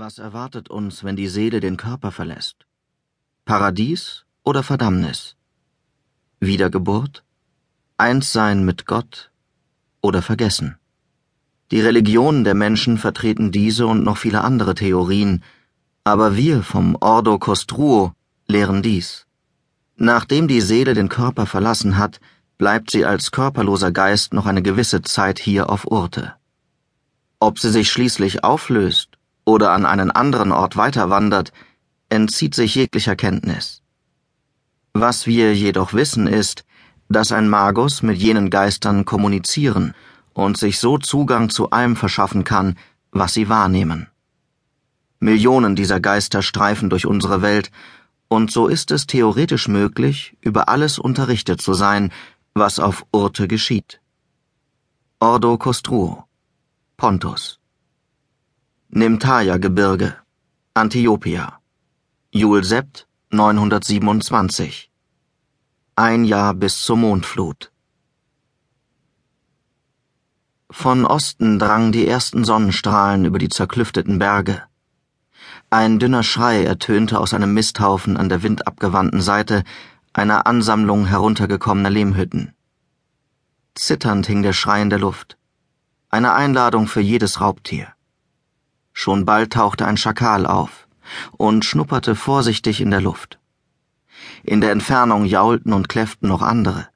Was erwartet uns, wenn die Seele den Körper verlässt? Paradies oder Verdammnis? Wiedergeburt? Einssein mit Gott oder Vergessen? Die Religionen der Menschen vertreten diese und noch viele andere Theorien, aber wir vom Ordo Costruo lehren dies. Nachdem die Seele den Körper verlassen hat, bleibt sie als körperloser Geist noch eine gewisse Zeit hier auf Urte. Ob sie sich schließlich auflöst oder an einen anderen Ort weiterwandert, entzieht sich jeglicher Kenntnis. Was wir jedoch wissen ist, dass ein Magus mit jenen Geistern kommunizieren und sich so Zugang zu allem verschaffen kann, was sie wahrnehmen. Millionen dieser Geister streifen durch unsere Welt, und so ist es theoretisch möglich, über alles unterrichtet zu sein, was auf Urte geschieht. Ordo Costruo Pontus Nimtaya-Gebirge, Antiochia. Jul Sept, 927. Ein Jahr bis zur Mondflut. Von Osten drangen die ersten Sonnenstrahlen über die zerklüfteten Berge. Ein dünner Schrei ertönte aus einem Misthaufen an der windabgewandten Seite einer Ansammlung heruntergekommener Lehmhütten. Zitternd hing der Schrei in der Luft. Eine Einladung für jedes Raubtier. Schon bald tauchte ein Schakal auf und schnupperte vorsichtig in der Luft. In der Entfernung jaulten und kläfften noch andere.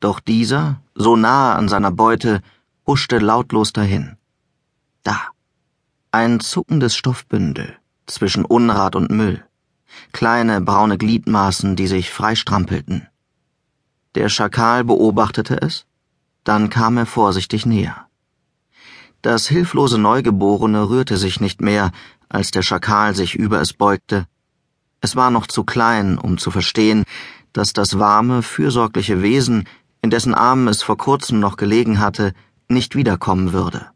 Doch dieser, so nahe an seiner Beute, huschte lautlos dahin. Da. Ein zuckendes Stoffbündel zwischen Unrat und Müll. Kleine braune Gliedmaßen, die sich freistrampelten. Der Schakal beobachtete es, dann kam er vorsichtig näher. Das hilflose Neugeborene rührte sich nicht mehr, als der Schakal sich über es beugte. Es war noch zu klein, um zu verstehen, dass das warme, fürsorgliche Wesen, in dessen Armen es vor kurzem noch gelegen hatte, nicht wiederkommen würde.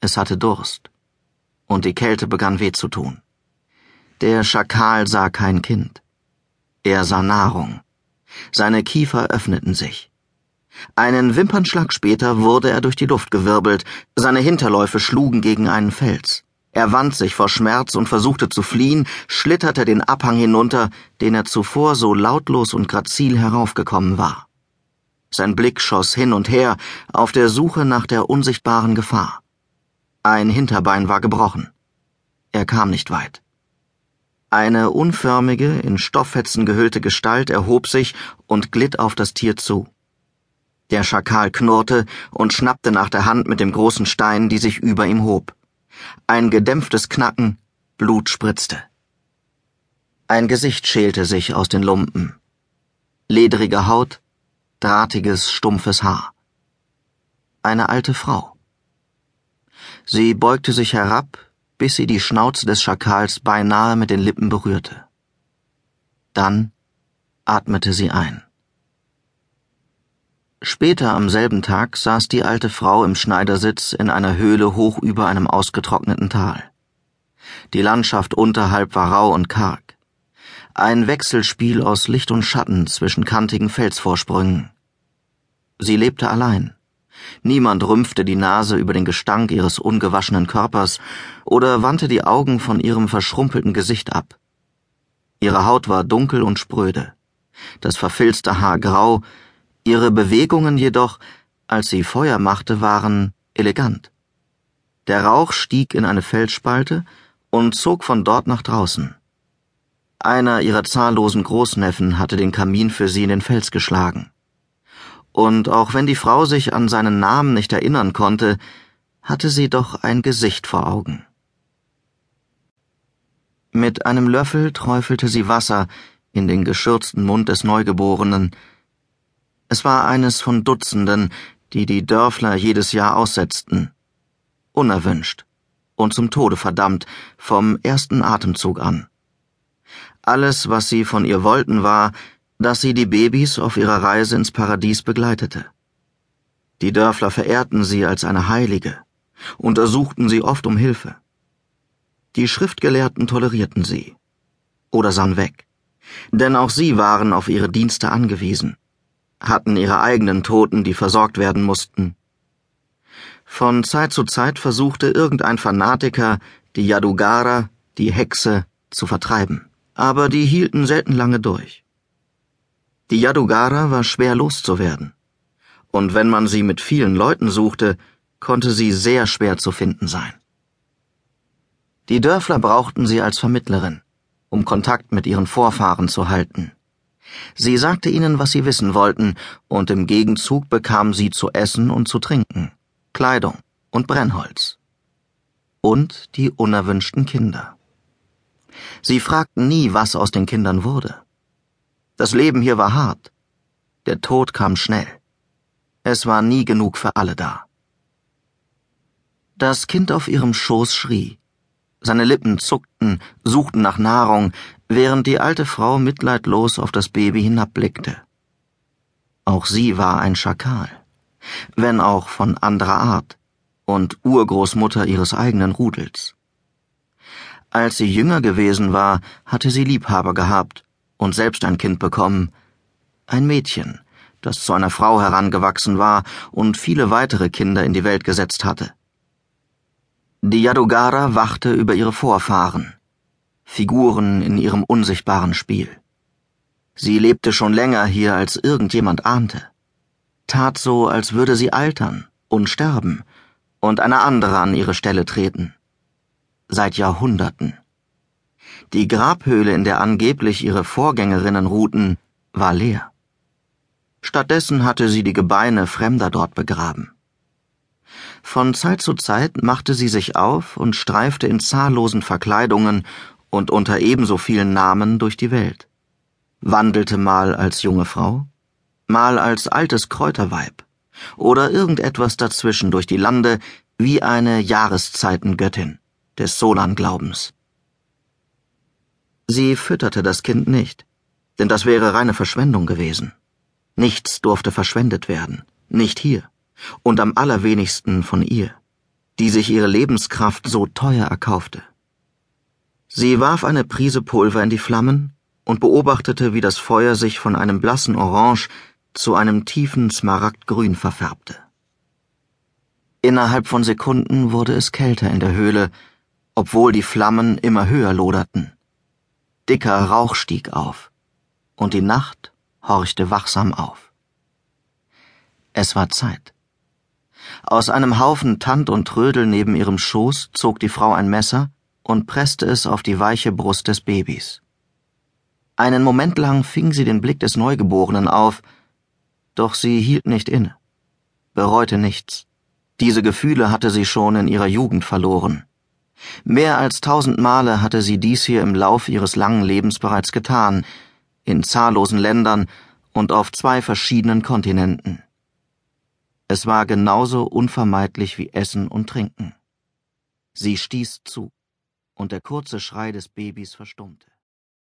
Es hatte Durst, und die Kälte begann weh zu tun. Der Schakal sah kein Kind. Er sah Nahrung. Seine Kiefer öffneten sich. Einen Wimpernschlag später wurde er durch die Luft gewirbelt, seine Hinterläufe schlugen gegen einen Fels. Er wand sich vor Schmerz und versuchte zu fliehen, schlitterte den Abhang hinunter, den er zuvor so lautlos und grazil heraufgekommen war. Sein Blick schoss hin und her auf der Suche nach der unsichtbaren Gefahr. Ein Hinterbein war gebrochen. Er kam nicht weit. Eine unförmige, in Stofffetzen gehüllte Gestalt erhob sich und glitt auf das Tier zu. Der Schakal knurrte und schnappte nach der Hand mit dem großen Stein, die sich über ihm hob. Ein gedämpftes Knacken, Blut spritzte. Ein Gesicht schälte sich aus den Lumpen. Ledrige Haut, drahtiges, stumpfes Haar. Eine alte Frau. Sie beugte sich herab, bis sie die Schnauze des Schakals beinahe mit den Lippen berührte. Dann atmete sie ein. Später am selben Tag saß die alte Frau im Schneidersitz in einer Höhle hoch über einem ausgetrockneten Tal. Die Landschaft unterhalb war rau und karg. Ein Wechselspiel aus Licht und Schatten zwischen kantigen Felsvorsprüngen. Sie lebte allein. Niemand rümpfte die Nase über den Gestank ihres ungewaschenen Körpers oder wandte die Augen von ihrem verschrumpelten Gesicht ab. Ihre Haut war dunkel und spröde, das verfilzte Haar grau, Ihre Bewegungen jedoch, als sie Feuer machte, waren elegant. Der Rauch stieg in eine Felsspalte und zog von dort nach draußen. Einer ihrer zahllosen Großneffen hatte den Kamin für sie in den Fels geschlagen. Und auch wenn die Frau sich an seinen Namen nicht erinnern konnte, hatte sie doch ein Gesicht vor Augen. Mit einem Löffel träufelte sie Wasser in den geschürzten Mund des Neugeborenen, es war eines von Dutzenden, die die Dörfler jedes Jahr aussetzten. Unerwünscht und zum Tode verdammt vom ersten Atemzug an. Alles, was sie von ihr wollten, war, dass sie die Babys auf ihrer Reise ins Paradies begleitete. Die Dörfler verehrten sie als eine Heilige, untersuchten sie oft um Hilfe. Die Schriftgelehrten tolerierten sie oder sahen weg, denn auch sie waren auf ihre Dienste angewiesen hatten ihre eigenen Toten, die versorgt werden mussten. Von Zeit zu Zeit versuchte irgendein Fanatiker, die Yadugara, die Hexe, zu vertreiben. Aber die hielten selten lange durch. Die Yadugara war schwer loszuwerden. Und wenn man sie mit vielen Leuten suchte, konnte sie sehr schwer zu finden sein. Die Dörfler brauchten sie als Vermittlerin, um Kontakt mit ihren Vorfahren zu halten. Sie sagte ihnen, was sie wissen wollten, und im Gegenzug bekam sie zu essen und zu trinken, Kleidung und Brennholz. Und die unerwünschten Kinder. Sie fragten nie, was aus den Kindern wurde. Das Leben hier war hart. Der Tod kam schnell. Es war nie genug für alle da. Das Kind auf ihrem Schoß schrie. Seine Lippen zuckten, suchten nach Nahrung, während die alte Frau mitleidlos auf das Baby hinabblickte. Auch sie war ein Schakal, wenn auch von anderer Art und Urgroßmutter ihres eigenen Rudels. Als sie jünger gewesen war, hatte sie Liebhaber gehabt und selbst ein Kind bekommen, ein Mädchen, das zu einer Frau herangewachsen war und viele weitere Kinder in die Welt gesetzt hatte. Die Yadugara wachte über ihre Vorfahren, Figuren in ihrem unsichtbaren Spiel. Sie lebte schon länger hier, als irgendjemand ahnte, tat so, als würde sie altern und sterben und eine andere an ihre Stelle treten. Seit Jahrhunderten. Die Grabhöhle, in der angeblich ihre Vorgängerinnen ruhten, war leer. Stattdessen hatte sie die Gebeine Fremder dort begraben. Von Zeit zu Zeit machte sie sich auf und streifte in zahllosen Verkleidungen und unter ebenso vielen Namen durch die Welt. Wandelte mal als junge Frau, mal als altes Kräuterweib oder irgendetwas dazwischen durch die Lande wie eine Jahreszeitengöttin des Solan-Glaubens. Sie fütterte das Kind nicht, denn das wäre reine Verschwendung gewesen. Nichts durfte verschwendet werden, nicht hier und am allerwenigsten von ihr, die sich ihre Lebenskraft so teuer erkaufte. Sie warf eine Prise Pulver in die Flammen und beobachtete, wie das Feuer sich von einem blassen Orange zu einem tiefen Smaragdgrün verfärbte. Innerhalb von Sekunden wurde es kälter in der Höhle, obwohl die Flammen immer höher loderten. Dicker Rauch stieg auf, und die Nacht horchte wachsam auf. Es war Zeit. Aus einem Haufen Tand und Trödel neben ihrem Schoß zog die Frau ein Messer und presste es auf die weiche Brust des Babys. Einen Moment lang fing sie den Blick des Neugeborenen auf, doch sie hielt nicht inne, bereute nichts. Diese Gefühle hatte sie schon in ihrer Jugend verloren. Mehr als tausend Male hatte sie dies hier im Lauf ihres langen Lebens bereits getan, in zahllosen Ländern und auf zwei verschiedenen Kontinenten. Es war genauso unvermeidlich wie Essen und Trinken. Sie stieß zu, und der kurze Schrei des Babys verstummte.